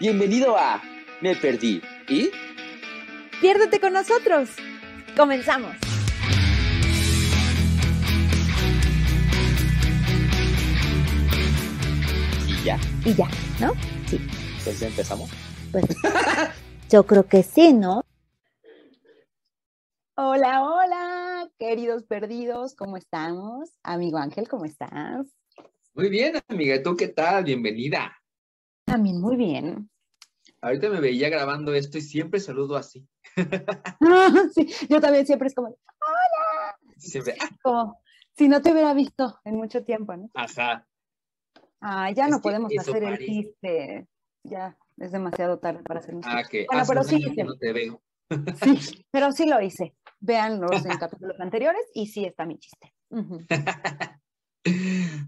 Bienvenido a Me Perdí. ¿Y? Piérdete con nosotros. Comenzamos. Y ya. Y ya, ¿no? Sí. Entonces empezamos. Pues yo creo que sí, ¿no? Hola, hola, queridos perdidos, ¿cómo estamos? Amigo Ángel, ¿cómo estás? Muy bien, amiga. ¿Tú qué tal? Bienvenida. También muy bien. Ahorita me veía grabando esto y siempre saludo así. sí, yo también siempre es como, hola. Siempre. ah, Como si no te hubiera visto en mucho tiempo, ¿no? Ajá. Ah, ya Es no podemos hacer el chiste. Ya es demasiado tarde para hacer un Ah, chiste. que Bueno, pero sí, hice. no te veo. Sí, pero sí lo hice. Véanlos en capítulos anteriores y sí está mi chiste.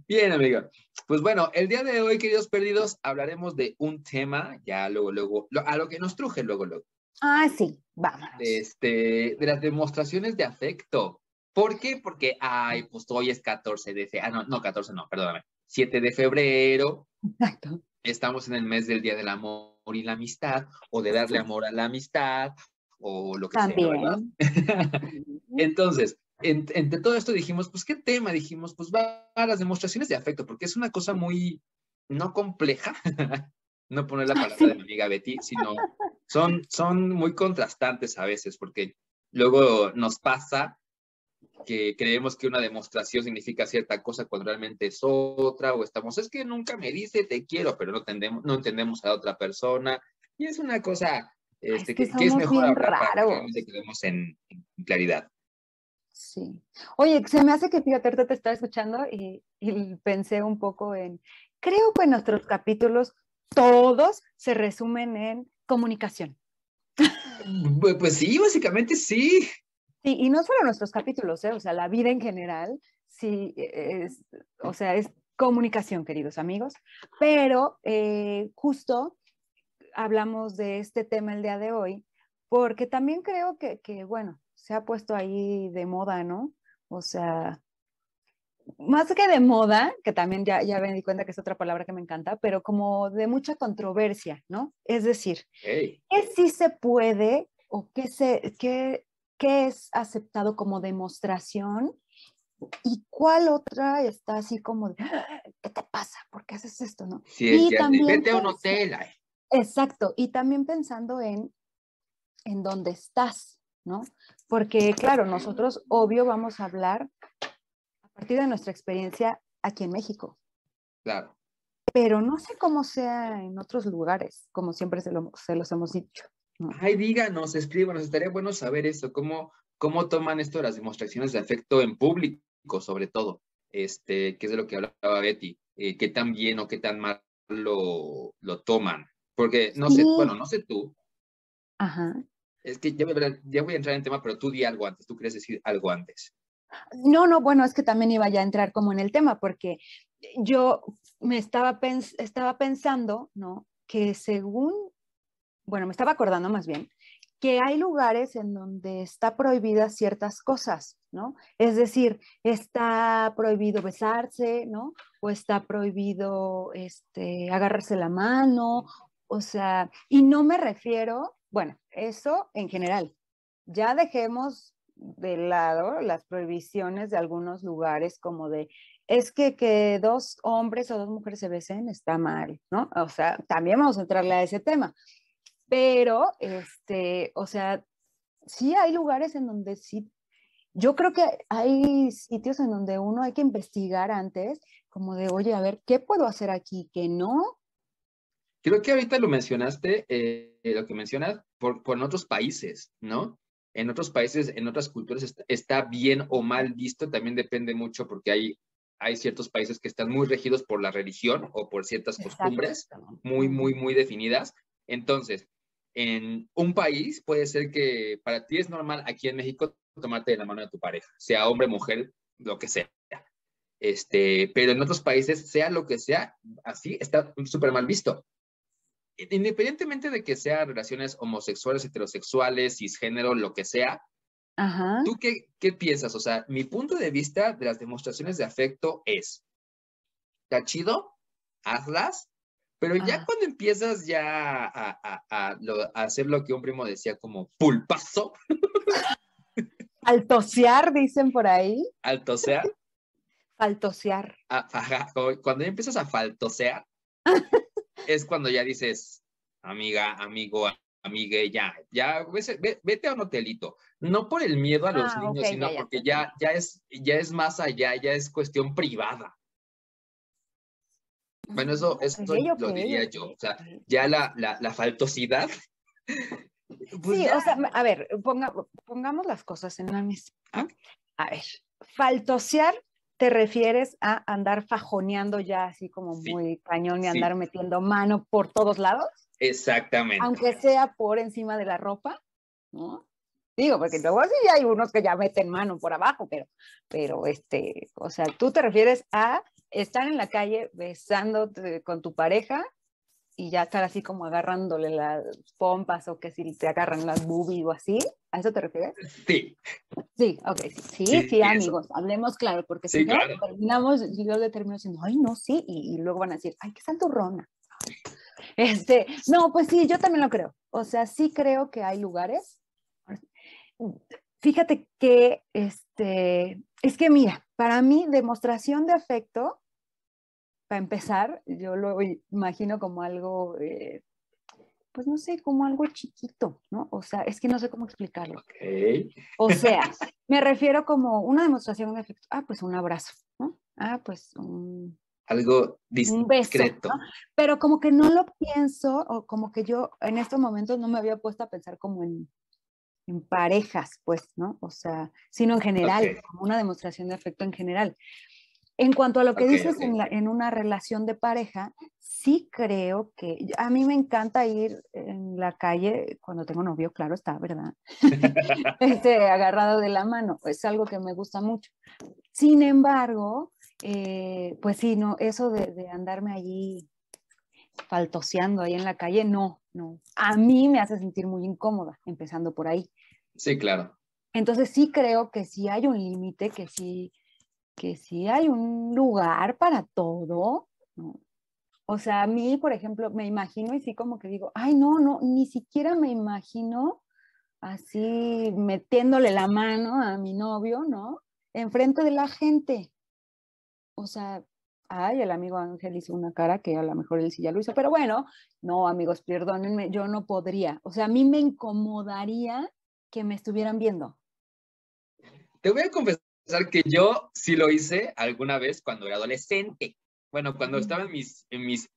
Bien, amiga. Pues bueno, el día de hoy, queridos perdidos, hablaremos de un tema, ya luego, luego, lo- a lo que nos truje luego, luego, Ah, sí, vámonos. este, de las demostraciones de afecto. ¿Por qué? Porque, ay, pues hoy es 14 de febrero, ah, no, no, 14 no, perdóname, 7 de febrero, Exacto. estamos en el mes del Día del Amor y la Amistad, o de darle amor a la amistad, o lo que sea, ¿verdad? En- entre todo esto dijimos, pues, ¿qué tema? Dijimos, pues, va a las demostraciones de afecto, porque es una cosa muy, no compleja, no poner la palabra de mi amiga Betty, sino son, son muy contrastantes a veces, porque luego nos pasa que creemos que una demostración significa cierta cosa cuando realmente es otra, o estamos, es que nunca me dice te quiero, pero no entendemos, no entendemos a la otra persona, y es una cosa este, que que, que es mejor hablar para que quedemos en- en claridad. Sí. Oye, se me hace que, ahorita te estaba escuchando y, y pensé un poco en, creo que nuestros capítulos todos se resumen en comunicación. Pu- Pues sí, básicamente sí. Sí, y no solo nuestros capítulos, ¿eh? o sea, la vida en general, sí, es, o sea, es comunicación, queridos amigos, pero eh, justo hablamos de este tema el día de hoy, porque también creo que, que, bueno, se ha puesto ahí de moda, ¿no? O sea, más que de moda, que también ya, ya me di cuenta que es otra palabra que me encanta, pero como de mucha controversia, ¿no? Es decir, ¿qué sí se puede o qué, se, qué, qué es aceptado como demostración y cuál otra está así como de, "Ah, ¿qué te pasa? ¿Por qué haces esto? ¿no? sí, es Y de, también vete a un hotel. ay. Exacto, y también pensando en, en dónde estás, ¿no? Porque claro, nosotros obvio vamos a hablar a partir de nuestra experiencia aquí en México, Claro. pero no sé cómo sea en otros lugares, como siempre se, lo- se los hemos dicho. ¿no? Ay, díganos, escríbanos, estaría bueno saber eso, cómo, cómo toman esto las demostraciones de afecto en público, sobre todo, este, que es de lo que hablaba Betty, eh, qué tan bien o qué tan mal lo, lo toman. Porque no sé, bueno, no sé tú, Ajá. Es que ya voy, a, entrar en tema, pero tú di algo antes, tú quieres decir algo antes. No, no, bueno, es que también iba ya a entrar como en el tema, porque yo me estaba, pens- pensando, ¿no? Que según, bueno, me estaba acordando más bien, que hay lugares en donde está prohibidas ciertas cosas, ¿no? Es decir, está prohibido besarse, ¿no? O está prohibido este, agarrarse la mano, o sea, y no me refiero, bueno, eso en general. Ya dejemos de lado las prohibiciones de algunos lugares como de, es que que dos hombres o dos mujeres se besen está mal, ¿no? O sea, también vamos a entrarle a ese tema. Pero, este, o sea, sí hay lugares en donde sí, yo creo que hay sitios en donde uno hay que investigar antes, como de, oye, a ver, ¿qué puedo hacer aquí que no? Creo que ahorita lo mencionaste, eh, lo que mencionas, por, en otros países, ¿no? En otros países, en otras culturas está, está bien o mal visto, también depende mucho porque hay, hay ciertos países que están muy regidos por la religión o por ciertas costumbres Exacto. muy, muy, Ujú. muy definidas. Entonces, en un país puede ser que para ti es normal aquí en México tomarte de la mano de tu pareja, sea hombre, mujer, lo que sea. Este, pero en otros países, sea lo que sea, así está súper mal visto. Independientemente de que sean relaciones homosexuales, heterosexuales, cisgénero, lo que sea, Ajá. ¿tú qué, qué piensas? O sea, mi punto de vista de las demostraciones de afecto es, está chido, hazlas, Pero ya cuando empiezas ya a, a, a, hacer lo que un primo decía como pulpazo. Altosear, dicen por ahí. Altosear. Faltosear. Ah, cuando ya empiezas a faltosear, es cuando ya dices, amiga, amigo, amigue, ya, ya, vete a un hotelito. No por el miedo a los ah, niños, sino porque ya, ya, es, ya es más allá, ya es cuestión privada. Bueno, eso, eso lo diría yo. O sea, ya la, la, la faltosidad. Pues sí, o sea, a ver, pongamos las cosas en la mesa. A ver, faltosear te refieres a andar fajoneando ya así como muy cañón y andar metiendo mano por todos lados. Exactamente. Aunque sea por encima de la ropa, ¿no? Digo, porque luego sí hay unos que ya meten mano por abajo, pero, pero este, o sea, tú te refieres a estar en la calle besándote con tu pareja y ya estar así como agarrándole las pompas o que si te agarran las boobies o así, ¿a eso te refieres? Sí. Sí, ok, sí, sí, amigos, hablemos claro, porque si no terminamos, yo le termino diciendo, ay, no, sí, y, luego van a decir, ay, qué santurrona. Este, no, pues sí, yo también lo creo. O sea, sí creo que hay lugares. Fíjate que, este, es que mira, para mí, demostración de afecto, para empezar, yo lo imagino como algo, eh, pues no sé, como algo chiquito, ¿no? O sea, es que no sé cómo explicarlo. O sea, me refiero como una demostración de afecto. Ah, pues un abrazo, ¿no? Ah, pues un... Algo discreto. Pero como que no lo pienso, o como que yo en estos momentos no me había puesto a pensar como en, en parejas, pues, ¿no? O sea, sino en general, como una demostración de afecto en general. En cuanto a lo que dices En, en, una relación de pareja, sí creo que a mí me encanta ir en la calle cuando tengo novio, claro está, ¿verdad? este, agarrado de la mano, es algo que me gusta mucho. Sin embargo, eh, pues sí, no, eso de, de andarme allí faltoseando ahí en la calle, no, no. A mí me hace sentir muy incómoda, empezando por ahí. Sí, claro. Entonces sí creo que sí hay un límite, que sí, que sí hay un lugar para todo, ¿no? O sea, a mí, por ejemplo, me imagino y sí como que digo, ay, no, no, ni siquiera me imagino así metiéndole la mano a mi novio, ¿no? Enfrente de la gente. O sea, ay, el amigo Ángel hizo una cara que a lo mejor él sí ya lo hizo, pero bueno, no, amigos, perdónenme, yo no podría. O sea, a mí me incomodaría que me estuvieran viendo. Te voy a confesar que yo sí lo hice alguna vez cuando era adolescente. Bueno, cuando estaba en mis, en mis,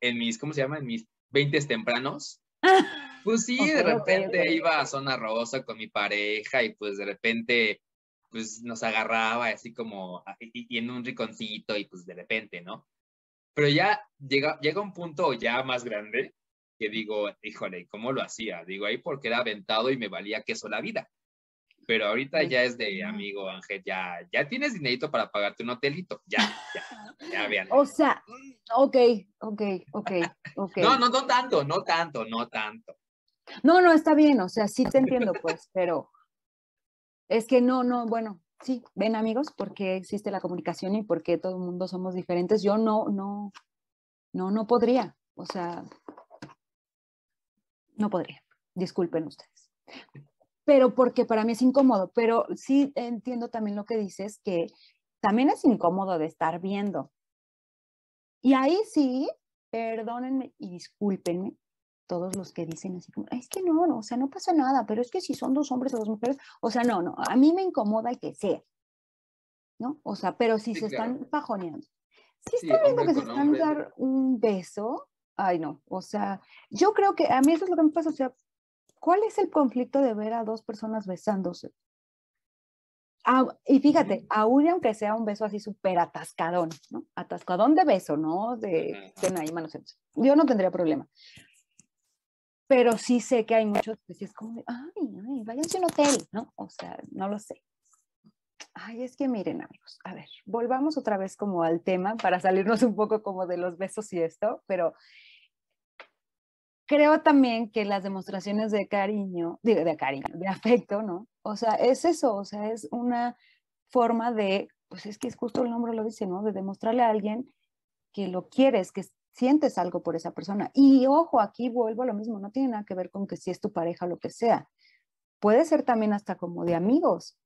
en mis, ¿cómo se llama? En mis 20 tempranos. Pues sí, de repente iba a Zona Rosa con mi pareja y pues de repente pues nos agarraba así como y, y, en un riconcito y pues de repente, ¿no? Pero ya llega, llega un punto ya más grande que digo, híjole, ¿cómo lo hacía? Digo, ahí porque era aventado y me valía queso la vida. Pero ahorita ya es de amigo Ángel, ya, ya tienes dinerito para pagarte un hotelito. Ya, ya, ya vean. O sea, ok, ok, ok, ok. no, no, no tanto, no tanto, no tanto. No, no, está bien, o sea, sí te entiendo, pues, pero es que no, no, bueno, sí, ven amigos, porque existe la comunicación y porque todo el mundo somos diferentes. Yo no, no, no, no podría, o sea, no podría. Disculpen ustedes. Pero porque para mí es incómodo, pero sí entiendo también lo que dices, que también es incómodo de estar viendo. Y ahí sí, perdónenme y discúlpenme todos los que dicen así como, es que no, no, o sea, no pasa nada, pero es que si son dos hombres o dos mujeres, o sea, no, no, a mí me incomoda el que sea, ¿no? O sea, pero si se están pajoneando. Si están viendo que se están dar un beso, ay no, o sea, yo creo que a mí eso es lo que me pasa, o sea, ¿cuál es el conflicto de ver a dos personas besándose? Ah, y fíjate, aún aunque sea un beso así súper atascadón, ¿no? Atascadón de beso, ¿no? De, de ahí manos Yo no tendría problema. Pero sí sé que hay muchos que es como, ay, ay, váyanse a un hotel, ¿no? O sea, no lo sé. Ay, es que miren, amigos, a ver, volvamos otra vez como al tema para salirnos un poco como de los besos y esto, pero creo también que las demostraciones de cariño, de, de cariño, de afecto, ¿no? O sea, es eso, o sea, es una forma de, pues es que es justo el nombre lo dice, ¿no? De demostrarle a alguien que lo quieres, que sientes algo por esa persona. Y ojo, aquí vuelvo a lo mismo, no tiene nada que ver con que si es tu pareja o lo que sea. Puede ser también hasta como de amigos.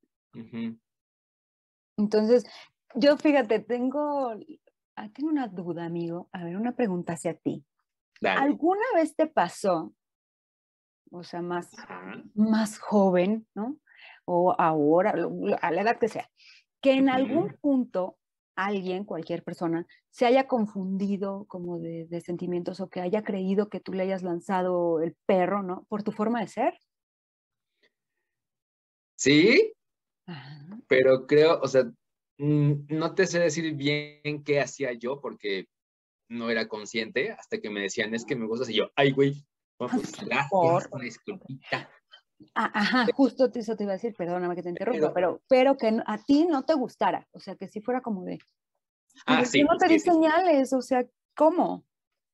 Entonces, yo fíjate, tengo, ah, tengo una duda, amigo. A ver, una pregunta hacia ti. ¿Alguna vez te pasó, o sea, más, más joven, ¿no? O ahora, a la edad que sea, que en algún punto alguien, cualquier persona, se haya confundido como de, sentimientos o que haya creído que tú le hayas lanzado el perro, ¿no? Por tu forma de ser. Sí, pero creo, o sea, no te sé decir bien qué hacía yo porque no era consciente hasta que me decían, es que me gusta y yo, ay, güey, pues gracias, una disculpita. Ah, ajá, justo eso te iba a decir, perdóname que te interrumpa, pero, pero, que a ti no te gustara, o sea, que si fuera como de... Ah, sí. no te di señales, o sea, ¿cómo?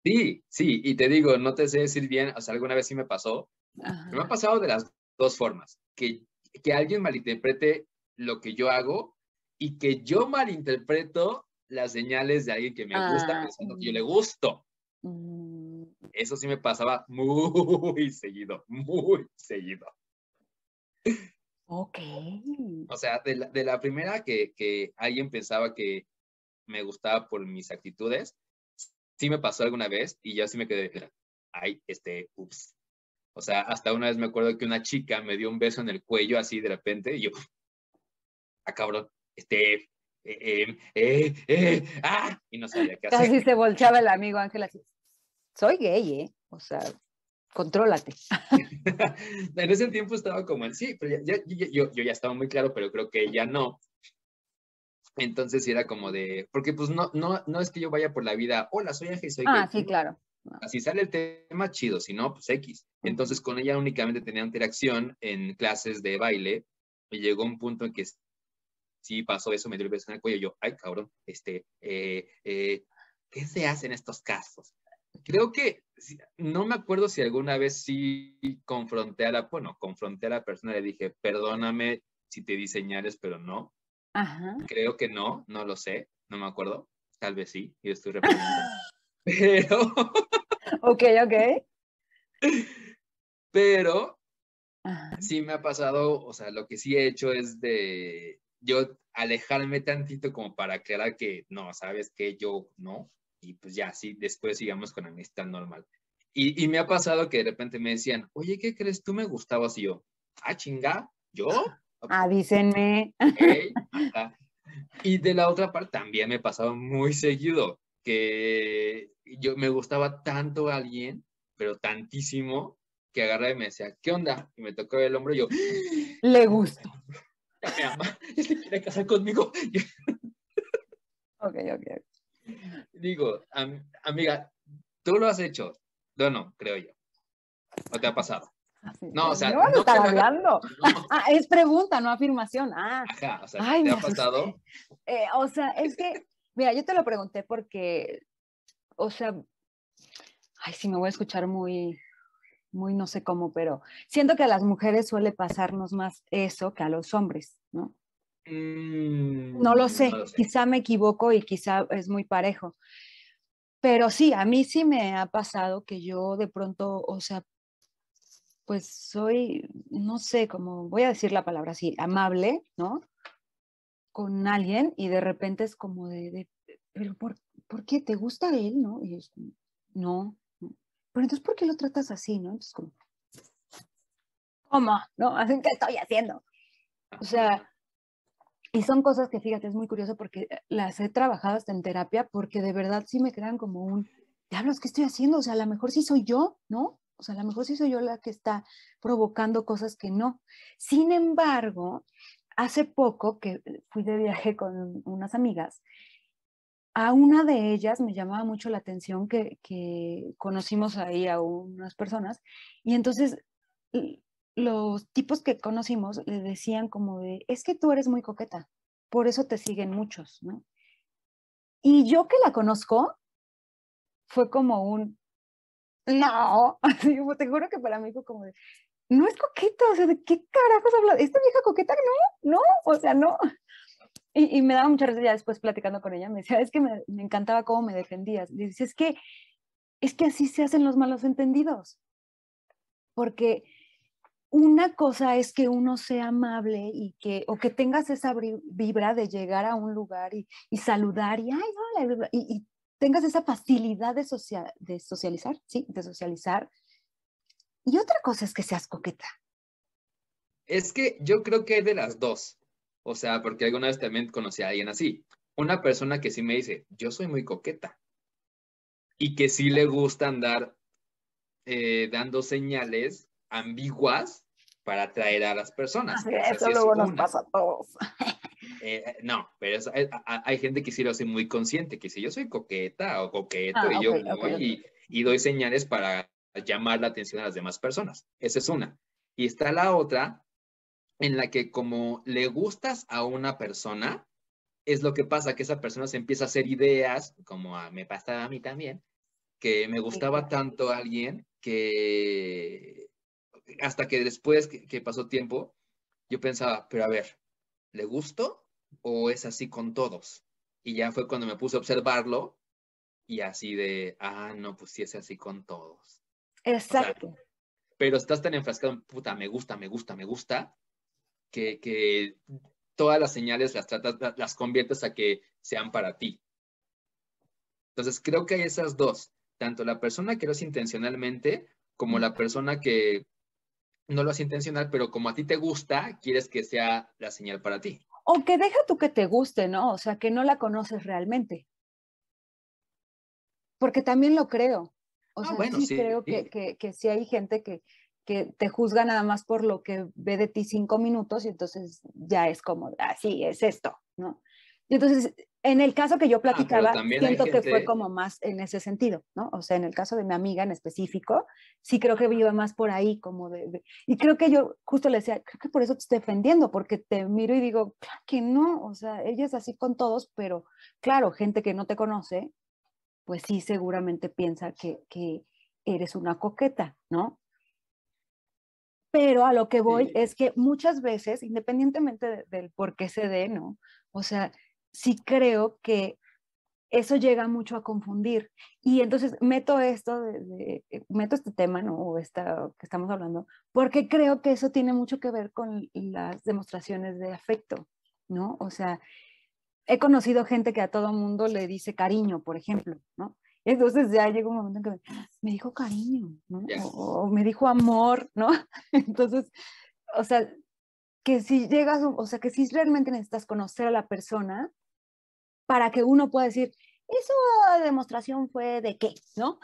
Sí, sí, y te digo, no te sé decir bien, o sea, alguna vez sí me pasó. Me ha pasado de las dos formas, que, que alguien malinterprete lo que yo hago y que yo malinterpreto las señales de alguien que me gusta ah, pensando que yo le gusto. Mm. Eso sí me pasaba muy seguido, muy seguido. Ok. O sea, de la, de la primera que, que, alguien pensaba que me gustaba por mis actitudes, sí me pasó alguna vez y ya sí me quedé, ay, este, ups. O sea, hasta una vez me acuerdo que una chica me dio un beso en el cuello así de repente y yo, ah, cabrón, este, eh, eh, eh, ah, y no sabía qué hacer. Casi se volteaba el amigo Ángel así, soy gay, ¿eh? O sea, contrólate. en ese tiempo estaba como en sí, pero ya, yo, yo ya estaba muy claro, pero creo que ella no. Entonces era como de, porque pues no, no, no es que yo vaya por la vida, hola, soy Ángel, soy Ah, sí, claro. Así sale el tema chido, si no, pues X. Entonces con ella únicamente tenía interacción en clases de baile y llegó un punto en que sí pasó eso, me dio el beso en el cuello yo, ay cabrón, este, eh, eh, ¿qué se hace en estos casos? Creo que, no me acuerdo si alguna vez sí confronté a la, bueno, confronté a la persona y le dije, perdóname si te di señales, pero no. Ajá. Creo que no, no lo sé, no me acuerdo. Tal vez sí, y estoy repitiendo. pero... ok, ok. Pero sí me ha pasado, o sea, lo que sí he hecho es de yo alejarme tantito como para aclarar que no, sabes que yo no, y pues ya, sí, después sigamos con amistad normal. Y, y, me ha pasado que de repente me decían, oye, ¿qué crees? Tú me gustabas y yo, ah, chinga, ¿yo? Avísenme. y de la otra parte también me pasaba muy seguido que yo me gustaba tanto a alguien, pero tantísimo, que agarraba y me decía, ¿qué onda? Y me tocó el hombro y yo, le gusto. Me ama, se quiere casar conmigo. ok, ok. Digo, amiga, tú lo has hecho. No, no, creo yo. ¿O te ha pasado? Ah, no, o sea, no, no hablando. Ah, es pregunta, no afirmación. Ah, Ajá, o sea, ¿te ha pasado? Eh, o sea, es que, mira, yo te lo pregunté porque, o sea, ay, sí, me voy a escuchar muy, muy no sé cómo, pero siento que a las mujeres suele pasarnos más eso que a los hombres, ¿no? Mm, no, lo sé, quizá me equivoco y quizá es muy parejo. Pero sí, a mí sí me ha pasado que yo de pronto, o sea, pues soy, no sé, como voy a decir la palabra así, amable, ¿no? Con alguien y de repente es como de, pero por, por, qué te gusta él, no? Y es no, pero entonces ¿por qué lo tratas así, no? Entonces como, ¿cómo? ¿No? Así que estoy haciendo. O sea, y son cosas que, fíjate, es muy curioso porque eh, las he trabajado hasta en terapia porque de verdad sí me quedan como un, diablos, ¿qué estoy haciendo? O sea, a lo mejor sí soy yo, ¿no? O sea, a lo mejor sí soy yo la que está provocando cosas que no. Sin embargo, hace poco que fui de viaje con unas amigas, a una de ellas me llamaba mucho la atención que, que conocimos ahí a unas personas y entonces los tipos que conocimos le decían como de, es que tú eres muy coqueta, por eso te siguen muchos, ¿no? Y yo que la conozco, fue como un, no, te juro que para mí fue como de, no es coqueta, o sea, ¿de qué carajos habla? ¿Esta vieja coqueta? No, no, o sea, no. Y, me daba mucha risa ya después platicando con ella, me decía, es que me, me encantaba cómo me defendías. Le dice, es que es que así se hacen los malos entendidos. Porque una cosa es que uno sea amable y que, o que tengas esa vibra de llegar a un lugar y, saludar y, ay, y, tengas esa facilidad de, de socializar, ¿sí? De socializar. Y otra cosa es que seas coqueta. Es que yo creo que hay de las dos. O sea, porque alguna vez también conocí a alguien así. Una persona que sí me dice, yo soy muy coqueta. Y que sí le gusta andar eh, dando señales ambiguas para atraer a las personas. eso luego nos pasa a todos. Eh, eh, no, pero hay gente que sí lo hace muy consciente, que si yo soy coqueta o coqueto ah, y yo voy Y, doy señales para llamar la atención a las demás personas. Esa es una. Y está la otra en la que como le gustas a una persona, es lo que pasa, que esa persona se empieza a hacer ideas, como me pasa a mí también, que me gustaba tanto a alguien que hasta que después que, pasó tiempo, yo pensaba, pero a ver, ¿le gusto o es así con todos? Y ya fue cuando me puse a observarlo y así de, ah, no, pues sí es así con todos. Exacto. pero estás tan enfrascado en, puta, me gusta, me gusta, me gusta, que, que todas las señales las tratas, las conviertes a que sean para ti. Entonces creo que hay esas dos, tanto la persona que lo hace intencionalmente como la persona que no lo hace intencional, pero como a ti te gusta, quieres que sea la señal para ti. O que deja tú que te guste, ¿no? O sea, que no la conoces realmente. Porque también lo creo. O ah, sea, sí, creo Que, que, que sí hay gente que, que te juzga nada más por lo que ve de ti cinco minutos y entonces ya es como, así ah, es esto, ¿no? Y entonces, en el caso que yo ah, platicaba, siento que fue como más en ese sentido, ¿no? O sea, en el caso de mi amiga en específico, sí creo que iba más por ahí, como de, Y creo que yo justo le decía, creo que por eso te estoy defendiendo, porque te miro y digo, claro que no, o sea, ella es así con todos, pero claro, gente que no te conoce, pues sí, seguramente piensa que, que eres una coqueta, ¿no? Pero a lo que voy es que muchas veces, independientemente del por qué se dé, ¿no? O sea, sí creo que eso llega mucho a confundir. Y entonces meto esto, de, eh, meto este tema, ¿no? O esta que estamos hablando, porque creo que eso tiene mucho que ver con las demostraciones de afecto, ¿no? O sea, he conocido gente que a todo mundo le dice cariño, por ejemplo, ¿no? Entonces ya llegó un momento en que me, dijo cariño, ¿no? O, me dijo amor, ¿no? Entonces, o sea, que si llegas, o sea, que si realmente necesitas conocer a la persona para que uno pueda decir, eso demostración fue de qué, ¿no?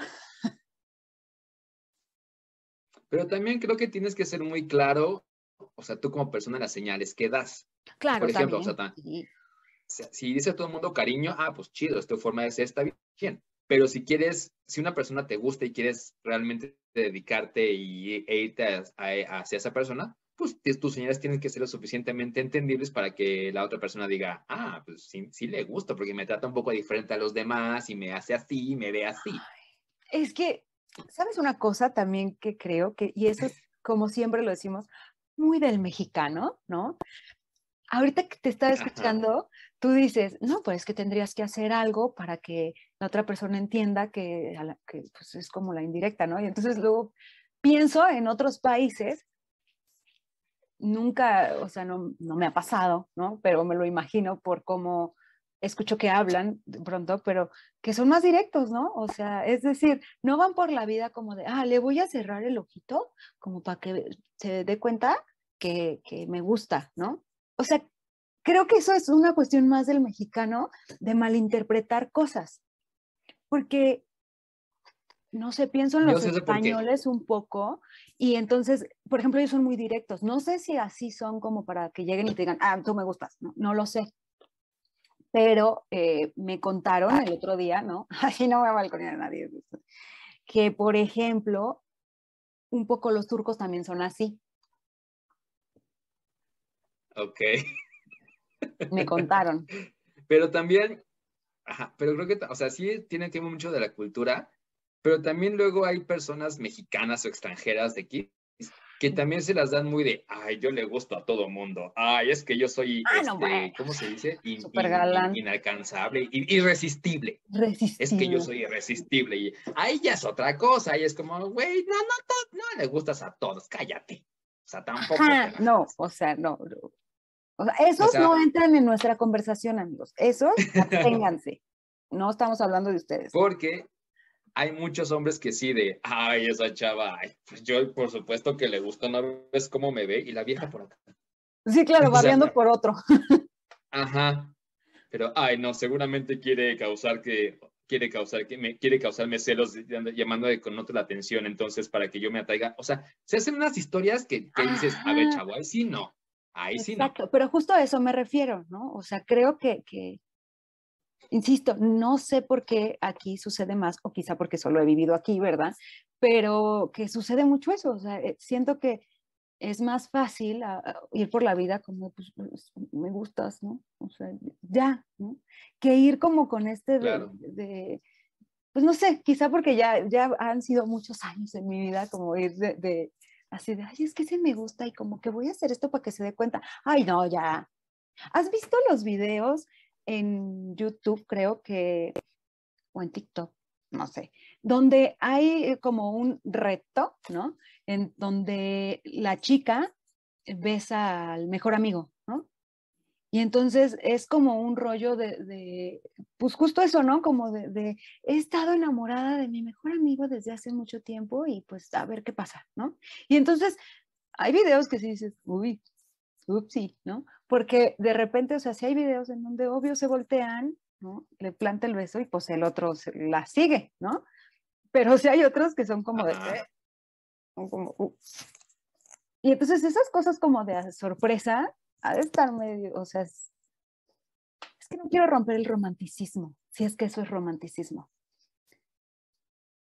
Pero también creo que tienes que ser muy claro, o sea, tú como persona las señales que das. Claro, Por ejemplo, o sea, si dice todo el mundo cariño, ah, pues chido, es tu forma de ser, está bien. Pero si quieres, si una persona te gusta y quieres realmente dedicarte y, e irte hacia esa persona, pues tus señales tienen que ser lo suficientemente entendibles para que la otra persona diga, ah, pues sí, sí le gusta porque me trata un poco diferente a los demás y me hace así, me ve así. Es que, ¿sabes una cosa también que creo que, y eso es como siempre lo decimos, muy del mexicano, ¿no? Ahorita que te estaba escuchando, tú dices, no, pues es que tendrías que hacer algo para que la otra persona entienda que, pues, es como la indirecta, ¿no? Y entonces luego pienso en otros países, nunca, o sea, no, no me ha pasado, ¿no? Pero me lo imagino por cómo escucho que hablan de pronto, pero que son más directos, ¿no? O sea, es decir, no van por la vida como de, ah, le voy a cerrar el ojito, como para que se dé cuenta que, que me gusta, ¿no? O sea, creo que eso es una cuestión más del mexicano de malinterpretar cosas, porque, no sé, pienso en los españoles un poco y entonces, por ejemplo, ellos son muy directos. No sé si así son como para que lleguen y te digan, ah, tú me gustas, no, no lo sé. Pero eh, me contaron el otro día, ¿no? Así no voy a balconear a nadie. Que, por ejemplo, un poco los turcos también son así. Ok. Me contaron. Pero también, ajá, pero creo que, o sea, sí tiene tiempo mucho de la cultura, pero también luego hay personas mexicanas o extranjeras de aquí que también se las dan muy de, ay, yo le gusto a todo mundo, ay, es que yo soy, Ah, este, ¿cómo se dice? In- Súper in- galán. inalcanzable, in- irresistible. Resistible. Es que yo soy irresistible y ahí ya es otra cosa, ahí es como, güey, no, no, to- no le gustas a todos, cállate. O sea, tampoco. Ajá, no, o sea, no. No. O sea, esos sea- no entran en nuestra conversación, amigos. Esos, absténganse. No estamos hablando de ustedes. Porque hay muchos hombres que sí de, ay, esa chava, ay, pues yo por supuesto que le gusta, no ves cómo me ve y la vieja por acá. Sí, claro, o sea, babeando por otro. Ajá. Pero, ay, no, seguramente quiere causar que, quiere causar que me, quiere causarme celos de- llamándole con otro la atención, entonces para que yo me atraiga. O sea, se hacen unas historias que, que dices, a ver, chavo, ahí sí no, ahí sí no. Exacto, pero justo a eso me refiero, ¿no? O sea, creo que, que, insisto, no sé por qué aquí sucede más, o quizá porque solo he vivido aquí, ¿verdad? Pero que sucede mucho eso, o sea, eh, siento que es más fácil a- a ir por la vida como, pues, pues, me gustas, ¿no? O sea, ya, ¿no? Que ir como con este de, Claro. de- pues no sé, quizá porque ya, ya han sido muchos años en mi vida como ir de, de- así de, ay, es que ese me gusta y como que voy a hacer esto para que se dé cuenta. Ay, no, ya. ¿Has visto los videos en YouTube, creo que, o en TikTok, no sé, donde hay como un reto, ¿no? En donde la chica besa al mejor amigo. Y entonces es como un rollo de, de, pues justo eso, ¿no? Como de, de, he estado enamorada de mi mejor amigo desde hace mucho tiempo y pues a ver qué pasa, ¿no? Y entonces hay videos que sí dices, uy, upsi, ¿no? Porque de repente, o sea, si hay videos en donde obvio se voltean, ¿no? Le planta el beso y pues el otro se- la sigue, ¿no? Pero sí hay otros que son como de... "Eh", como, "Uh". Y entonces esas cosas como de sorpresa, ha de estar medio, o sea, es, es que no quiero romper el romanticismo, si es que eso es romanticismo.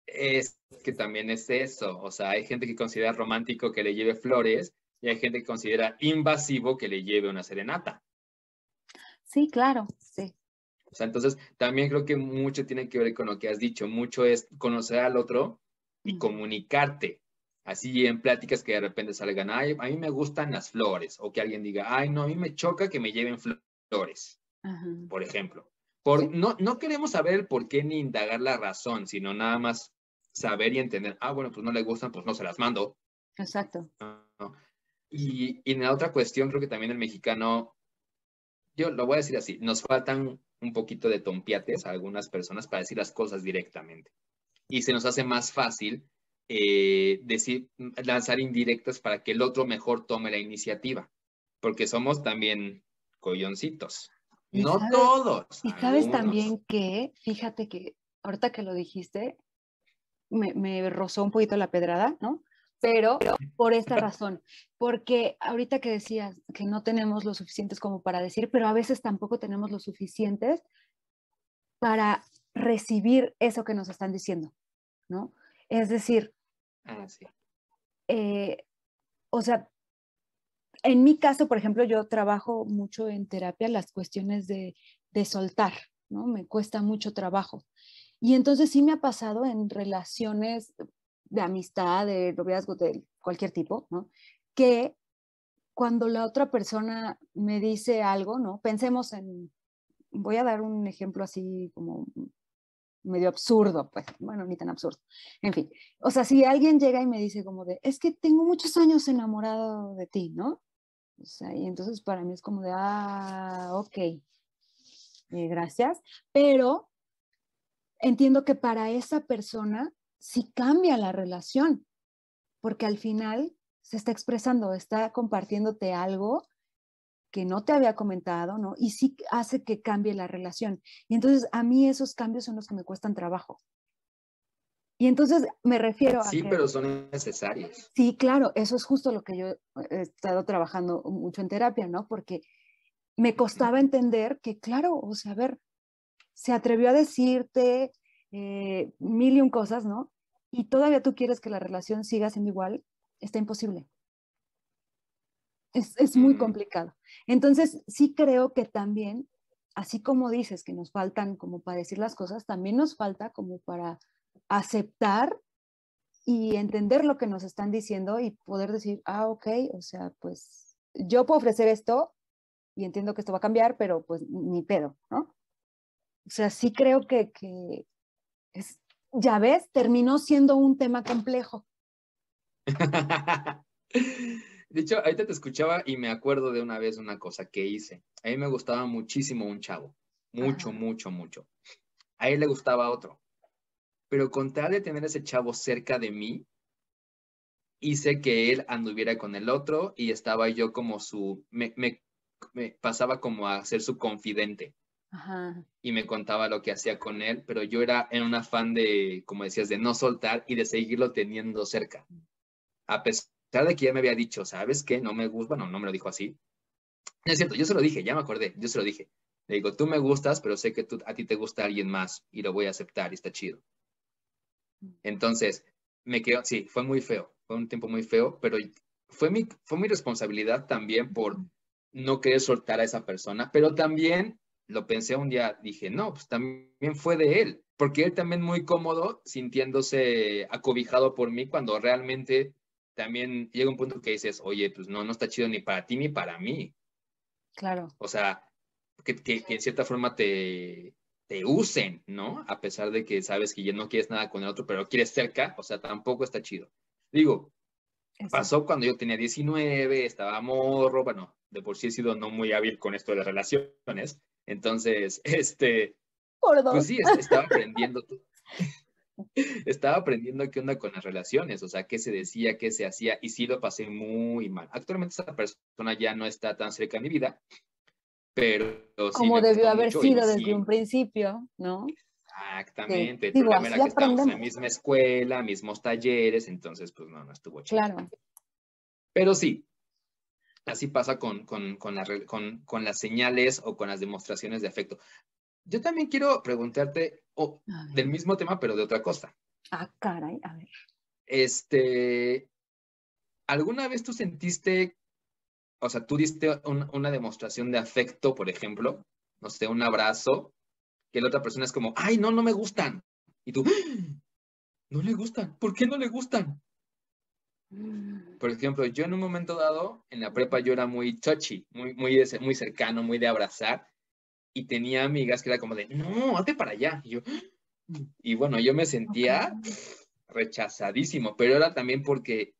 Es que también es eso, o sea, hay gente que considera romántico que le lleve flores y hay gente que considera invasivo que le lleve una serenata. Sí, claro, sí. O sea, entonces también creo que mucho tiene que ver con lo que has dicho, mucho es conocer al otro y Ujú. comunicarte. Así en pláticas que de repente salgan, ay, a mí me gustan las flores, o que alguien diga, ay, no, a mí me choca que me lleven flo- flores, Ajá. por ejemplo. Por, no, no queremos saber el por qué ni indagar la razón, sino nada más saber y entender, ah, bueno, pues no le gustan, pues no se las mando. Exacto. ¿no? Y, y en la otra cuestión, creo que también el mexicano, yo lo voy a decir así, nos faltan un poquito de tompiates a algunas personas para decir las cosas directamente. Y se nos hace más fácil eh, decir, lanzar indirectas para que el otro mejor tome la iniciativa, porque somos también colloncitos. No sabes- todos. Y sabes algunos. también que, fíjate que ahorita que lo dijiste, me, me rozó un poquito la pedrada, ¿no? Pero por esta razón, porque ahorita que decías que no tenemos lo suficientes como para decir, pero a veces tampoco tenemos lo suficientes para recibir eso que nos están diciendo, ¿no? Es decir, Ah, sí. eh, o sea, en mi caso, por ejemplo, yo trabajo mucho en terapia las cuestiones de, de soltar, ¿no? Me cuesta mucho trabajo. Y entonces sí me ha pasado en relaciones de amistad, de noviazgo, de cualquier tipo, ¿no? Que cuando la otra persona me dice algo, ¿no? Pensemos en, voy a dar un ejemplo así como medio absurdo, pues, bueno, ni tan absurdo. En fin, o sea, si alguien llega y me dice como de, es que tengo muchos años enamorado de ti, ¿no? O sea, y entonces para mí es como de, ah, ok, eh, gracias, pero entiendo que para esa persona sí cambia la relación, porque al final se está expresando, está compartiéndote algo que no te había comentado, ¿no? Y sí hace que cambie la relación. Y entonces a mí esos cambios son los que me cuestan trabajo. Y entonces me refiero a Sí, que- pero son necesarios. Sí, claro, eso es justo lo que yo he estado trabajando mucho en terapia, ¿no? Porque me costaba entender que, claro, o sea, a ver, se atrevió a decirte eh, mil y un cosas, ¿no? Y todavía tú quieres que la relación siga siendo igual, está imposible. Es, es muy complicado. Entonces, sí creo que también, así como dices que nos faltan como para decir las cosas, también nos falta como para aceptar y entender lo que nos están diciendo y poder decir, ah, ok, o sea, pues yo puedo ofrecer esto y entiendo que esto va a cambiar, pero pues ni pedo, ¿no? O sea, sí creo que, que es, ya ves, terminó siendo un tema complejo. De hecho, ahorita te escuchaba y me acuerdo de una vez una cosa que hice. A mí me gustaba muchísimo un chavo, mucho, mucho, mucho. A él le gustaba otro. Pero con tal de tener ese chavo cerca de mí, hice que él anduviera con el otro y estaba yo como su, me, me, me pasaba como a ser su confidente. Ajá. Y me contaba lo que hacía con él, pero yo era en un afán de, como decías, de no soltar y de seguirlo teniendo cerca. A pesar de que ya me había dicho, ¿sabes qué? No me gusta, bueno, no me lo dijo así. No es cierto, yo se lo dije, ya me acordé, yo se lo dije. Le digo, tú me gustas, pero sé que tú, a ti te gusta alguien más y lo voy a aceptar y está chido. Entonces, me quedó, sí, fue muy feo, fue un tiempo muy feo, pero fue mi, fue mi responsabilidad también por no querer soltar a esa persona, pero también lo pensé un día, dije, no, pues también fue de él, porque él también muy cómodo sintiéndose acobijado por mí cuando realmente también llega un punto que dices, oye, pues no, no está chido ni para ti ni para mí. Claro. O sea, que, que, en cierta forma te, te usen, ¿no? A pesar de que sabes que ya no quieres nada con el otro, pero quieres cerca, o sea, tampoco está chido. Digo, pasó cuando yo tenía 19, estaba morro, bueno, de por sí he sido no muy hábil con esto de las relaciones, entonces, este, pues sí, estaba aprendiendo. estaba aprendiendo qué onda con las relaciones, o sea, qué se decía, qué se hacía, y sí lo pasé muy mal. Actualmente esa persona ya no está tan cerca de mi vida, pero Como debió haber sido desde un principio, ¿no? Exactamente. Que estábamos en la misma escuela, mismos talleres, entonces, pues no, no estuvo chido. Claro. Pero sí, así pasa con, con, con, la, con, con las señales o con las demostraciones de afecto. Yo también quiero preguntarte del mismo tema, pero de otra cosa. Ah, caray, a ver. Este, ¿alguna vez tú sentiste, o sea, tú diste una demostración de afecto, por ejemplo, no sé, un abrazo, que la otra persona es como, ay, no, no me gustan. Y tú, ¡Ah! no le gustan, ¿por qué no le gustan? Mm. Por ejemplo, yo en un momento dado, en la prepa yo era muy touchy, muy, muy, muy cercano, muy de abrazar, y tenía amigas que era como de, no, hazte para allá. Y, yo, y bueno, yo me sentía rechazadísimo, pero era también porque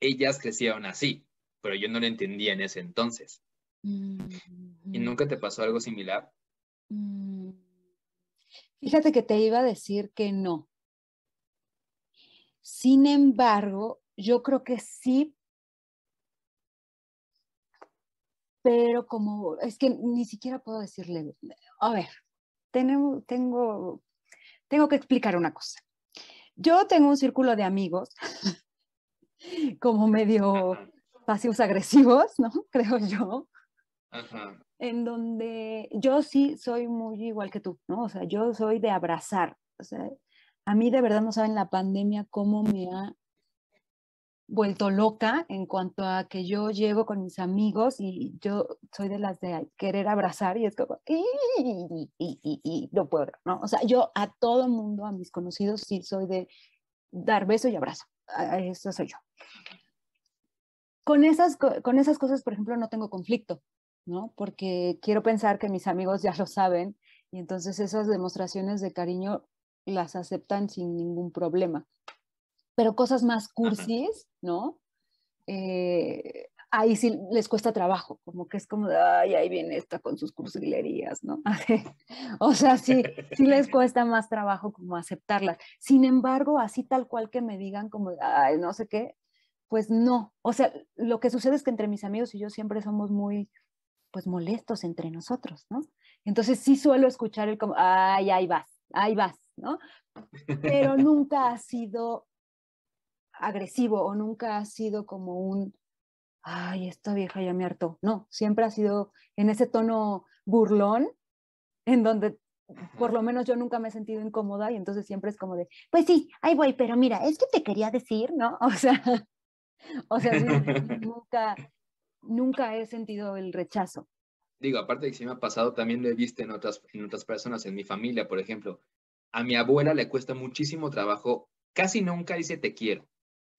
ellas crecieron así, pero yo no lo entendía en ese entonces. ¿Y nunca te pasó algo similar? Mm. Fíjate que te iba a decir que no. Sin embargo, yo creo que sí pero como, es que ni siquiera puedo decirle, a ver, tengo, tengo, tengo que explicar una cosa. Yo tengo un círculo de amigos, como medio pasivos agresivos, ¿no? Creo yo. En donde yo sí soy muy igual que tú, ¿no? O sea, yo soy de abrazar. O sea, a mí de verdad no saben la pandemia cómo me ha vuelto loca en cuanto a que yo llego con mis amigos y yo soy de las de querer abrazar y es como, y, no puedo, ¿no? O sea, yo a todo mundo, a mis conocidos, sí soy de dar beso y abrazo. Eso soy yo. Con esas, con esas cosas, por ejemplo, no tengo conflicto, ¿no? Porque quiero pensar que mis amigos ya lo saben y entonces esas demostraciones de cariño las aceptan sin ningún problema pero cosas más cursis, ¿no? Eh, ahí sí les cuesta trabajo, como que es como, ay, ahí viene esta con sus cursilerías, ¿no? o sea, sí, sí les cuesta más trabajo como aceptarlas. Sin embargo, así tal cual que me digan como, ay, no sé qué, pues no. O sea, lo que sucede es que entre mis amigos y yo siempre somos muy, pues molestos entre nosotros, ¿no? Entonces sí suelo escuchar el como, ay, ahí vas, ahí vas, ¿no? Pero nunca ha sido agresivo o nunca ha sido como un, ay, esta vieja ya me hartó. No, siempre ha sido en ese tono burlón, en donde por lo menos yo nunca me he sentido incómoda y entonces siempre es como de, pues sí, ahí voy, pero mira, es que te quería decir, ¿no? O sea, o sea, nunca, nunca he sentido el rechazo. Digo, aparte de que sí me ha pasado, también lo he visto en otras, en otras personas, en mi familia, por ejemplo. A mi abuela le cuesta muchísimo trabajo casi nunca dice te quiero.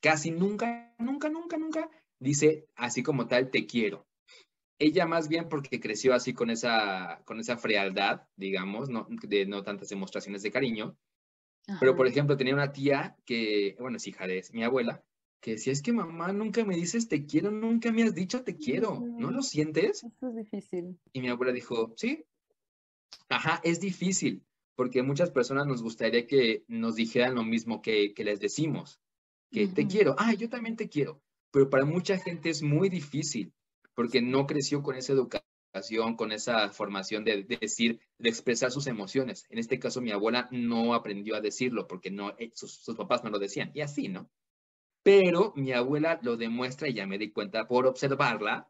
Casi nunca, nunca, nunca, nunca dice así como tal te quiero. Ella más bien porque creció así con esa, con esa frialdad, digamos, no, de no tantas demostraciones de cariño. Pero, por ejemplo, tenía una tía que, bueno, es hija de mi abuela, que decía, es que mamá, nunca me dices te quiero, nunca me has dicho te quiero, ¿no lo sientes? Eso es difícil. Y mi abuela dijo, sí, ajá, es difícil, porque muchas personas nos gustaría que nos dijeran lo mismo que, que les decimos, que te quiero, ah, yo también te quiero, pero para mucha gente es muy difícil, porque no creció con esa educación, con esa formación de, decir, de expresar sus emociones. En este caso, mi abuela no aprendió a decirlo porque no, eh, sus, sus papás no lo decían, y así, ¿no? Pero mi abuela lo demuestra y ya me di cuenta por observarla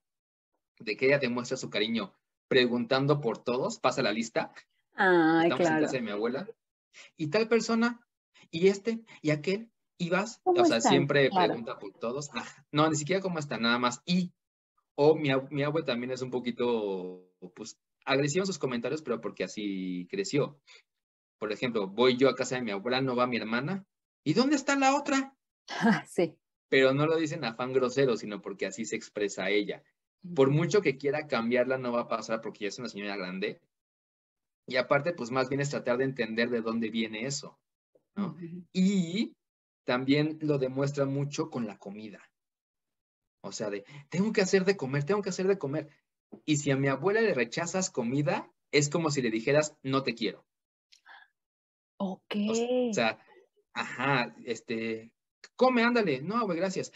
de que ella demuestra su cariño preguntando por todos, pasa la lista. Ay, Estamos claro. en casa de mi abuela. Y tal persona, y este, y aquel, y vas. O sea, siempre pregunta por todos. Ah, no, ni siquiera cómo está, nada más. Y, o mi, mi abuela también es un poquito, pues, agresivo en sus comentarios, pero porque así creció. Por ejemplo, voy yo a casa de mi abuela, no va mi hermana. ¿Y dónde está la otra? sí. Pero no lo dicen afán grosero, sino porque así se expresa ella. Por mucho que quiera cambiarla, no va a pasar porque ya es una señora grande. Y aparte, pues más bien es tratar de entender de dónde viene eso. ¿no? Y también lo demuestra mucho con la comida. O sea, de, tengo que hacer de comer, tengo que hacer de comer. Y si a mi abuela le rechazas comida, es como si le dijeras, no te quiero. Ok. O sea, ajá, este, come, ándale. No, güey, gracias.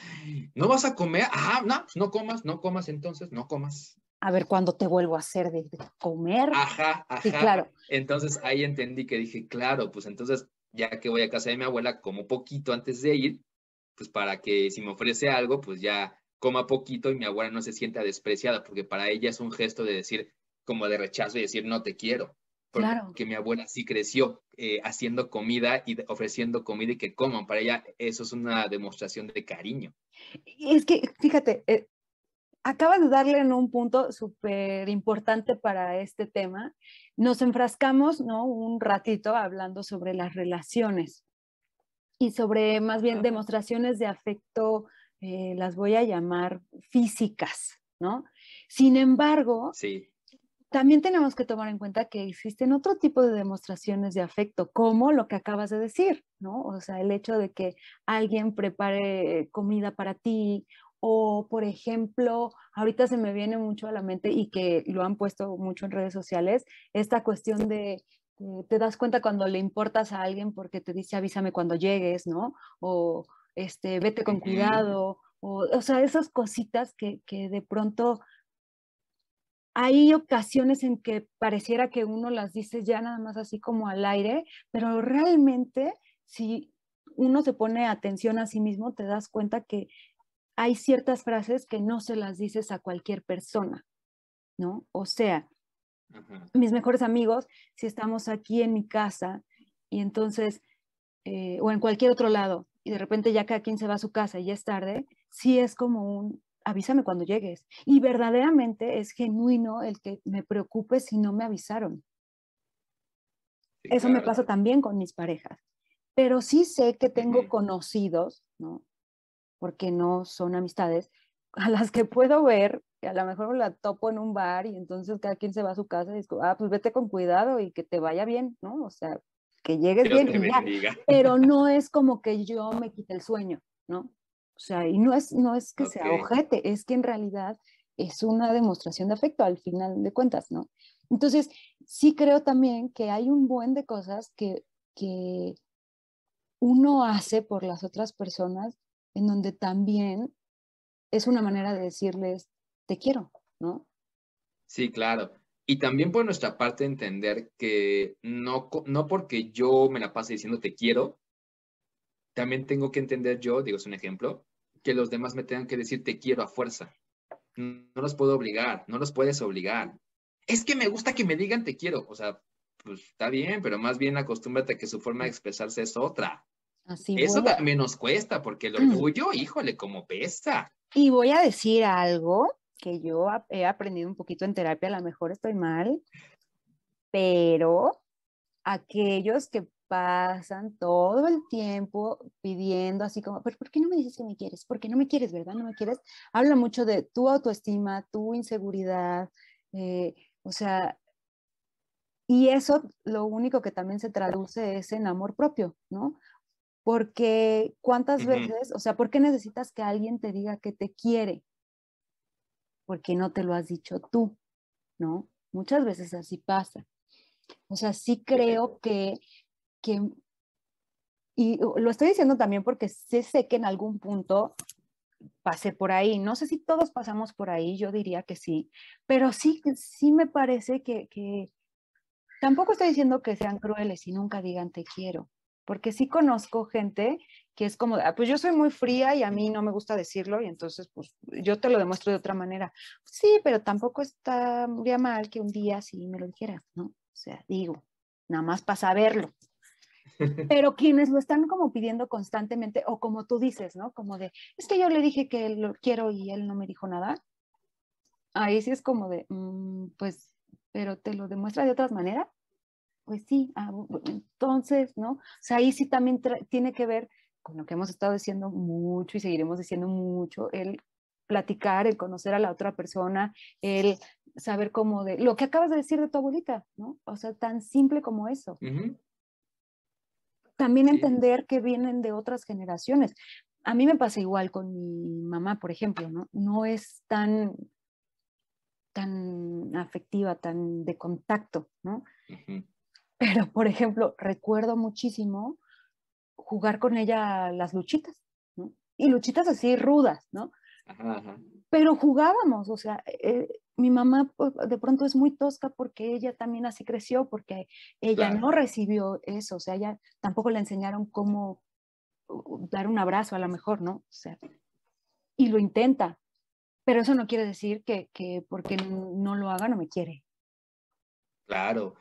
¿No vas a comer? Ah, no, no comas, no comas entonces, no comas. A ver, ¿cuándo te vuelvo a hacer de, comer? Ajá, ajá. Sí, claro. Entonces ahí entendí que dije, claro, pues entonces, ya que voy a casa de mi abuela, como poquito antes de ir, pues para que si me ofrece algo, pues ya coma poquito y mi abuela no se sienta despreciada, porque para ella es un gesto de decir, como de rechazo y decir, no te quiero claro. que mi abuela sí creció eh, haciendo comida y ofreciendo comida y que coman. Para ella eso es una demostración de cariño. Es que, fíjate, eh, acabas de darle en un punto súper importante para este tema. Nos enfrascamos, ¿no? Un ratito hablando sobre las relaciones y sobre más bien demostraciones de afecto, eh, las voy a llamar físicas, ¿no? Sin embargo, sí también tenemos que tomar en cuenta que existen otro tipo de demostraciones de afecto, como lo que acabas de decir, ¿no? O sea, el hecho de que alguien prepare comida para ti o, por ejemplo, ahorita se me viene mucho a la mente y que lo han puesto mucho en redes sociales, esta cuestión de te das cuenta cuando le importas a alguien porque te dice avísame cuando llegues, ¿no? O este, vete con cuidado, o, o sea, esas cositas que, que de pronto hay ocasiones en que pareciera que uno las dice ya nada más así como al aire, pero realmente si uno se pone atención a sí mismo, te das cuenta que hay ciertas frases que no se las dices a cualquier persona, ¿no? O sea, mis mejores amigos, si estamos aquí en mi casa y entonces, eh, o en cualquier otro lado, y de repente ya cada quien se va a su casa y ya es tarde, sí es como un, avísame cuando llegues. Y verdaderamente es genuino el que me preocupe si no me avisaron. Eso me pasa también con mis parejas. Pero sí sé que tengo conocidos, ¿no? Porque no son amistades, a las que puedo ver, que a lo mejor la topo en un bar y entonces cada quien se va a su casa y digo, ah, pues vete con cuidado y que te vaya bien, ¿no? O sea, que llegues bien y ya. Pero no es como que yo me quite el sueño, ¿no? O sea, y no es, no es que sea ojete, es que en realidad es una demostración de afecto al final de cuentas, ¿no? Entonces, sí creo también que hay un buen de cosas que, que uno hace por las otras personas en donde también es una manera de decirles, te quiero, ¿no? Sí, claro. Y también por nuestra parte entender que no, no porque yo me la pase diciendo te quiero, también tengo que entender yo, digo, es un ejemplo, que los demás me tengan que decir te quiero a fuerza. No, los puedo obligar, no los puedes obligar. Es que me gusta que me digan te quiero. O sea, pues está bien, pero más bien acostúmbrate a que su forma de expresarse es otra. Así Eso también nos cuesta, porque el orgullo, híjole, como pesa. Y voy a decir algo que yo he aprendido un poquito en terapia, a lo mejor estoy mal, pero aquellos que pasan todo el tiempo pidiendo así como, ¿pero por qué no me dices que me quieres? ¿Por qué no me quieres, verdad? ¿No me quieres? Habla mucho de tu autoestima, tu inseguridad, eh, o sea, y eso lo único que también se traduce es en amor propio, ¿no? Porque cuántas veces, o sea, ¿por qué necesitas que alguien te diga que te quiere? Porque no te lo has dicho tú, ¿no? Muchas veces así pasa. O sea, sí creo que, que y lo estoy diciendo también porque sé, sé que en algún punto pasé por ahí. No sé si todos pasamos por ahí, yo diría que sí, pero sí, sí me parece que, que tampoco estoy diciendo que sean crueles y nunca digan te quiero, porque sí conozco gente que es como, ah, pues yo soy muy fría y a mí no me gusta decirlo y entonces pues yo te lo demuestro de otra manera. Sí, pero tampoco estaría mal que un día sí me lo dijeras, ¿no? O sea, digo, nada más para saberlo. Pero quienes lo están como pidiendo constantemente, o como tú dices, ¿no? Como de, es que yo le dije que lo quiero y él no me dijo nada. Ahí sí es como de, mm, pues, pero te lo demuestra de otras maneras. Pues sí, ah, entonces, ¿no? O sea, ahí sí también tiene que ver con lo que hemos estado diciendo mucho y seguiremos diciendo mucho, el platicar, el conocer a la otra persona, el saber cómo de lo que acabas de decir de tu abuelita, ¿no? O sea, tan simple como eso. También entender que vienen de otras generaciones. A mí me pasa igual con mi mamá, por ejemplo, ¿no? No es tan tan afectiva, tan de contacto, ¿no? Pero, por ejemplo, recuerdo muchísimo jugar con ella las luchitas, ¿no? Y luchitas así rudas, ¿no? Pero jugábamos, o sea, eh, mi mamá pues, de pronto es muy tosca porque ella también así creció, porque ella no recibió eso, o sea, ella tampoco le enseñaron cómo dar un abrazo a lo mejor, ¿no? O sea, y lo intenta, pero eso no quiere decir que, que porque no lo haga no me quiere. Claro,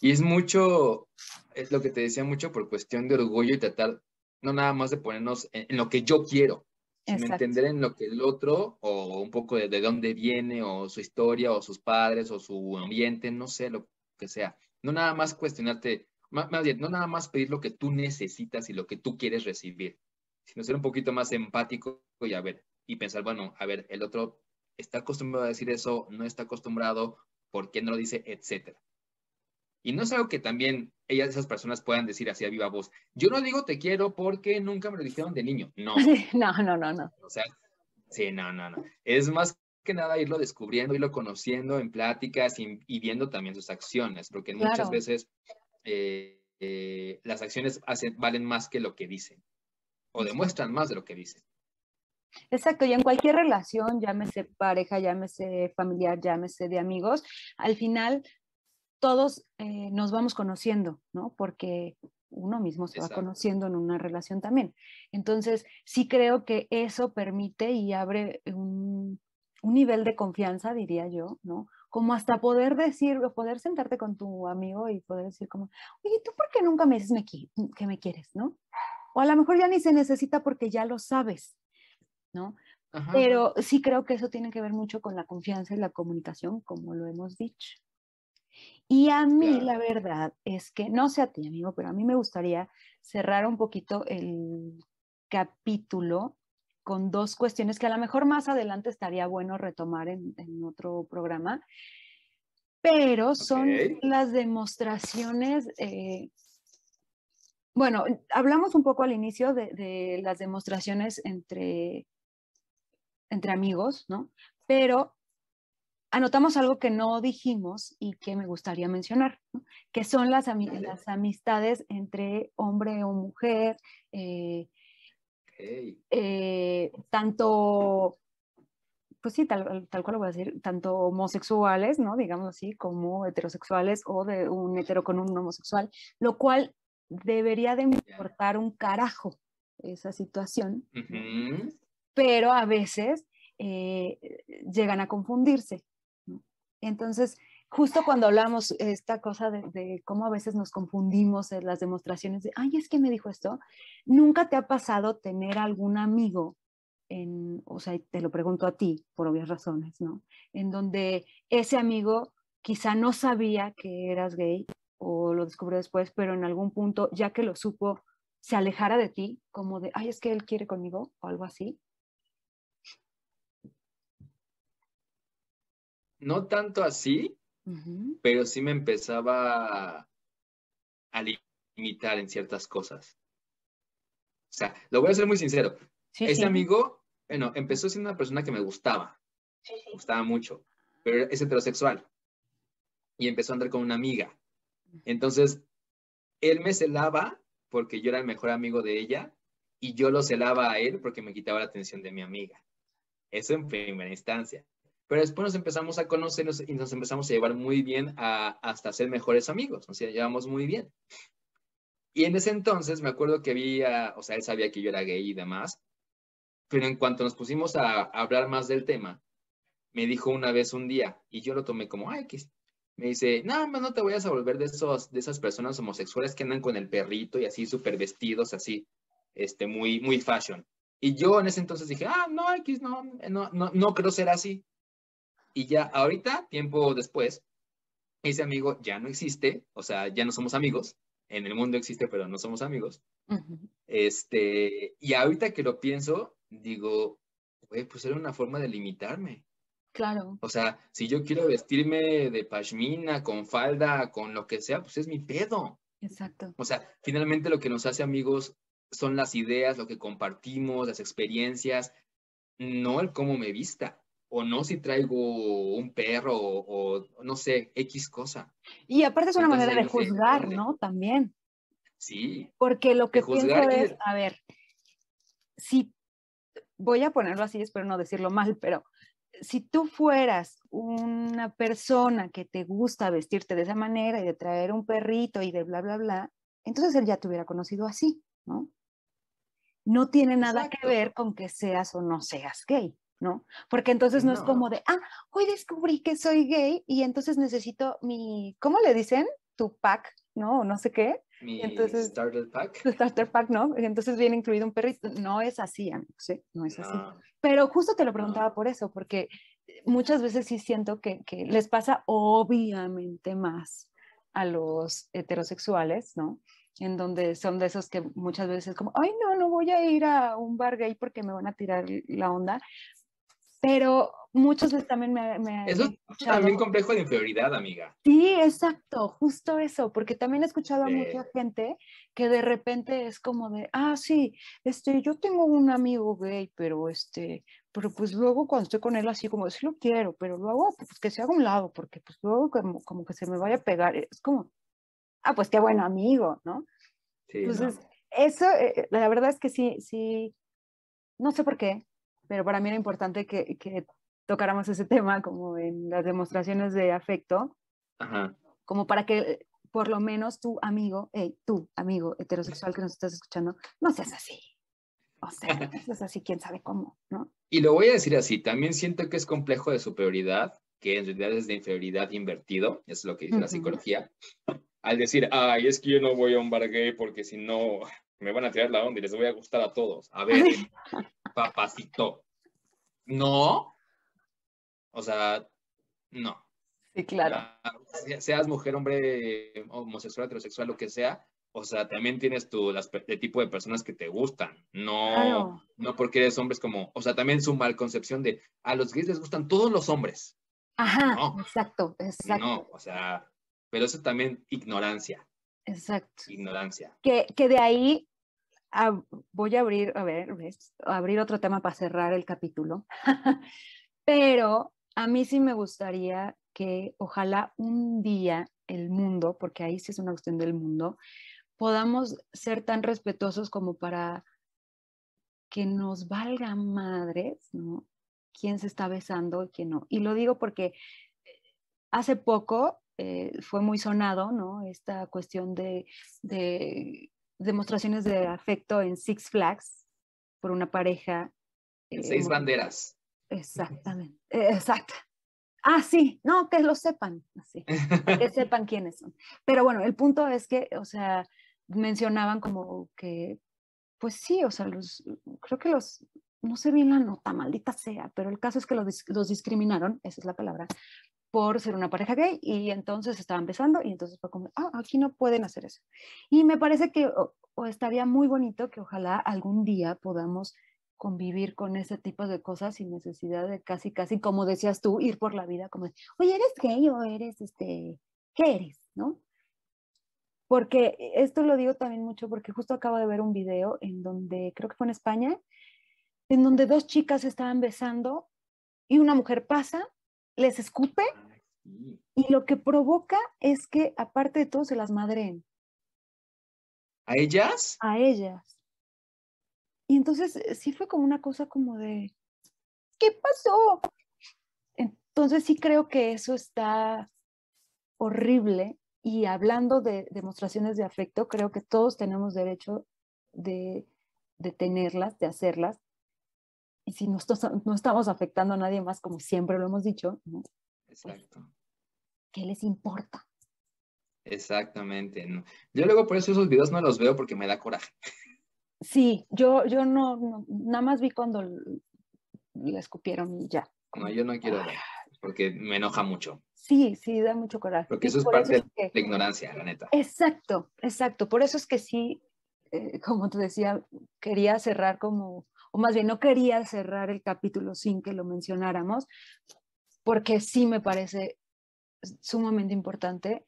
y es mucho, es lo que te decía mucho por cuestión de orgullo y tratar no nada más de ponernos en, lo que yo quiero, sino entender en lo que el otro, o un poco de, de, dónde viene, o su historia, o sus padres, o su ambiente, no sé, lo que sea. No nada más cuestionarte, más, más bien, no nada más pedir lo que tú necesitas y lo que tú quieres recibir, sino ser un poquito más empático y a ver, y pensar, bueno, a ver, el otro está acostumbrado a decir eso, no está acostumbrado, ¿por qué no lo dice? Etcétera. Y no es algo que también ellas, esas personas puedan decir así a viva voz. Yo no digo te quiero porque nunca me lo dijeron de niño. No. no, no, no, no. O sea, sí, no, no, no. Es más que nada irlo descubriendo, irlo conociendo en pláticas y, viendo también sus acciones, porque muchas veces eh, eh, las acciones hacen, valen más que lo que dicen o demuestran más de lo que dicen. Exacto, y en cualquier relación, llámese pareja, llámese familiar, llámese de amigos, al final todos eh, nos vamos conociendo, ¿no? Porque uno mismo se va conociendo en una relación también. Entonces, sí creo que eso permite y abre un, nivel de confianza, diría yo, ¿no? Como hasta poder decir, poder sentarte con tu amigo y poder decir como, oye, ¿tú por qué nunca me dices que me quieres, ¿no? O a lo mejor ya ni se necesita porque ya lo sabes, ¿no? Pero sí creo que eso tiene que ver mucho con la confianza y la comunicación, como lo hemos dicho. Y a mí la verdad es que, no sé a ti, amigo, pero a mí me gustaría cerrar un poquito el capítulo con dos cuestiones que a lo mejor más adelante estaría bueno retomar en, otro programa, pero son las demostraciones. Eh, bueno, hablamos un poco al inicio de, de las demostraciones entre, entre amigos, ¿no? Pero anotamos algo que no dijimos y que me gustaría mencionar, que son las, las, amistades entre hombre o mujer, eh, eh, tanto, pues sí, tal, tal, cual lo voy a decir, tanto homosexuales, ¿no? Digamos así, como heterosexuales o de un hetero con un homosexual, lo cual debería de importar un carajo esa situación, pero a veces eh, llegan a confundirse. Entonces, justo cuando hablamos esta cosa de, cómo a veces nos confundimos en las demostraciones de, ay, es que me dijo esto, ¿nunca te ha pasado tener algún amigo, en, o sea, te lo pregunto a ti, por obvias razones, ¿no? En donde ese amigo quizá no sabía que eras gay o lo descubrió después, pero en algún punto, ya que lo supo, se alejara de ti, como de, ay, es que él quiere conmigo o algo así? No tanto así, pero sí me empezaba a limitar en ciertas cosas. O sea, lo voy a ser muy sincero. Ese amigo, bueno, empezó siendo una persona que me gustaba. Me gustaba mucho, pero es heterosexual. Y empezó a andar con una amiga. Entonces, él me celaba porque yo era el mejor amigo de ella y yo lo celaba a él porque me quitaba la atención de mi amiga. Eso en primera instancia. Pero después nos empezamos a conocernos y nos empezamos a llevar muy bien hasta ser mejores amigos. Sea, llevamos muy bien. Y en ese entonces me acuerdo que había, o sea, él sabía que yo era gay y demás, pero en cuanto nos pusimos a, hablar más del tema, me dijo una vez un día, y yo lo tomé como, ay, que me dice, no, no te vayas a volver de, esos, de esas personas homosexuales que andan con el perrito y así súper vestidos, así, este, muy, muy fashion. Y yo en ese entonces dije, ah, no, X, no, no, no, no creo ser así. Y ya ahorita, tiempo después, ese amigo ya no existe, o sea, ya no somos amigos. En el mundo existe, pero no somos amigos. Este, y ahorita que lo pienso, digo, güey, pues era una forma de limitarme. Claro. O sea, si yo quiero vestirme de pashmina, con falda, con lo que sea, pues es mi pedo. Exacto. O sea, finalmente lo que nos hace amigos son las ideas, lo que compartimos, las experiencias, no el cómo me vista o no si traigo un perro o, no sé, X cosa. Y aparte es una manera de juzgar, ¿no? También. Sí. Porque lo que pienso es, a ver, si voy a ponerlo así, espero no decirlo mal, pero si tú fueras una persona que te gusta vestirte de esa manera y de traer un perrito y de bla, bla, bla, entonces él ya te hubiera conocido así, ¿no? No tiene nada que ver con que seas o no seas gay. ¿No? Porque entonces no, es como de, ah, hoy descubrí que soy gay y entonces necesito mi, ¿cómo le dicen? Tu pack, ¿no? O no sé qué. Mi entonces, starter pack. Tu starter pack, ¿no? Entonces viene incluido un perrito. No es así, ¿sí? No es así. Pero justo te lo preguntaba por eso, porque muchas veces sí siento que, que les pasa obviamente más a los heterosexuales, ¿no? en donde son de esos que muchas veces como, ay, no, no voy a ir a un bar gay porque me van a tirar la onda, pero muchos veces también me, me Eso es también complejo de inferioridad, amiga. Sí, exacto, justo eso, porque también he escuchado a mucha gente que de repente es como de, ah, sí, este, yo tengo un amigo gay, pero este, pero pues luego cuando estoy con él así como, sí lo quiero, pero luego pues que se haga un lado, porque pues luego como, que se me vaya a pegar, es como, ah, pues qué bueno amigo, ¿no? Sí, Entonces, eso, eh, la verdad es que sí, sí, no sé por qué, pero para mí era importante que, que tocáramos ese tema como en las demostraciones de afecto, como para que por lo menos tu amigo, hey, tú, amigo heterosexual que nos estás escuchando, no seas así. O sea, no seas así, quién sabe cómo, ¿no? Y lo voy a decir así, también siento que es complejo de superioridad, que en realidad es de inferioridad invertido, es lo que dice la psicología. Al decir, ay, es que yo no voy a un bar gay porque si no me van a tirar la onda y les voy a gustar a todos. A ver, papacito. No. O sea, no. Sí, claro. seas mujer, hombre, homosexual, heterosexual, lo que sea, o sea, también tienes tu el tipo de personas que te gustan. No, no porque eres hombre, es como, o sea, también es una mal concepción de a los gays les gustan todos los hombres. Ajá, exacto, exacto. No, o sea, pero eso también ignorancia. Exacto. Ignorancia. Que, que de ahí voy a abrir, a ver, abrir otro tema para cerrar el capítulo, pero a mí sí me gustaría que ojalá un día el mundo, porque ahí sí es una cuestión del mundo, podamos ser tan respetuosos como para que nos valga madres, ¿no? Quién se está besando y quién no. Y lo digo porque hace poco eh, fue muy sonado, ¿no? Esta cuestión de, de demostraciones de afecto en Six Flags por una pareja. En seis eh, banderas. Exactamente, eh, exacto. Ah, sí, no, que lo sepan, así, que sepan quiénes son. Pero bueno, el punto es que, o sea, mencionaban como que, pues sí, o sea, los, creo que los, no sé bien la nota, maldita sea, pero el caso es que los, los discriminaron, esa es la palabra, por ser una pareja gay y entonces estaban besando y entonces fue como, ah, aquí no pueden hacer eso. Y me parece que o, estaría muy bonito que ojalá algún día podamos convivir con ese tipo de cosas sin necesidad de casi, casi, como decías tú, ir por la vida como, oye, ¿eres gay o eres, este, qué eres? ¿No? Porque esto lo digo también mucho porque justo acabo de ver un video en donde, creo que fue en España, en donde dos chicas estaban besando y una mujer pasa les escupe y lo que provoca es que aparte de todo se las madreen. ¿A ellas? A ellas. Y entonces eh, sí fue como una cosa como de, ¿qué pasó? Entonces sí creo que eso está horrible y hablando de demostraciones de afecto, creo que todos tenemos derecho de, de tenerlas, de hacerlas, y si no, no, estamos afectando a nadie más, como siempre lo hemos dicho, ¿no? Pues, Exacto. ¿Qué les importa? Exactamente. Yo luego por eso esos videos no los veo porque me da coraje. Sí, yo, yo no, nada más vi cuando le escupieron y ya. No, yo no quiero ver, porque me enoja mucho. Sí, sí, da mucho coraje. Porque eso es parte de la ignorancia, la neta. Exacto, exacto. Por eso es que sí, eh, como te decía, quería cerrar como o más bien no quería cerrar el capítulo sin que lo mencionáramos, porque sí me parece sumamente importante,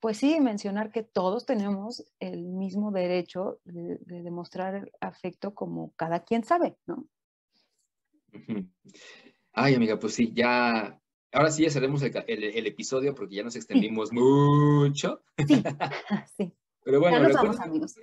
pues sí, mencionar que todos tenemos el mismo derecho de, demostrar el afecto como cada quien sabe, ¿no? Ay, amiga, pues sí, ya, ahora sí ya cerremos el, episodio porque ya nos extendimos mucho. Sí, sí. Pero bueno, amigos.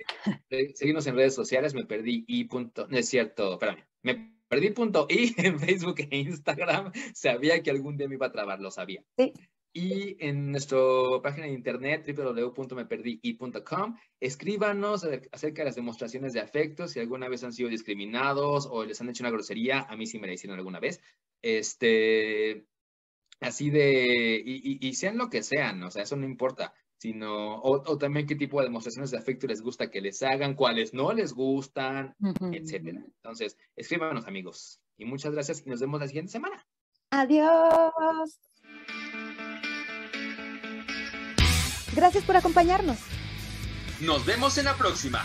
seguimos en redes sociales, me perdí y punto, no es cierto, espérame, me perdí punto y en Facebook e Instagram, sabía que algún día me iba a trabar, lo sabía. Sí. Y en nuestra página de internet www.meperdii.com, escríbanos acerca de las demostraciones de afecto, si alguna vez han sido discriminados o les han hecho una grosería, a mí sí me la hicieron alguna vez. Este, así de, y, y sean lo que sean, o sea, eso no importa sino, o, también qué tipo de demostraciones de afecto les gusta que les hagan, cuáles no les gustan, etcétera. Entonces, escríbanos amigos. Y muchas gracias y nos vemos la siguiente semana. Adiós. Gracias por acompañarnos. Nos vemos en la próxima.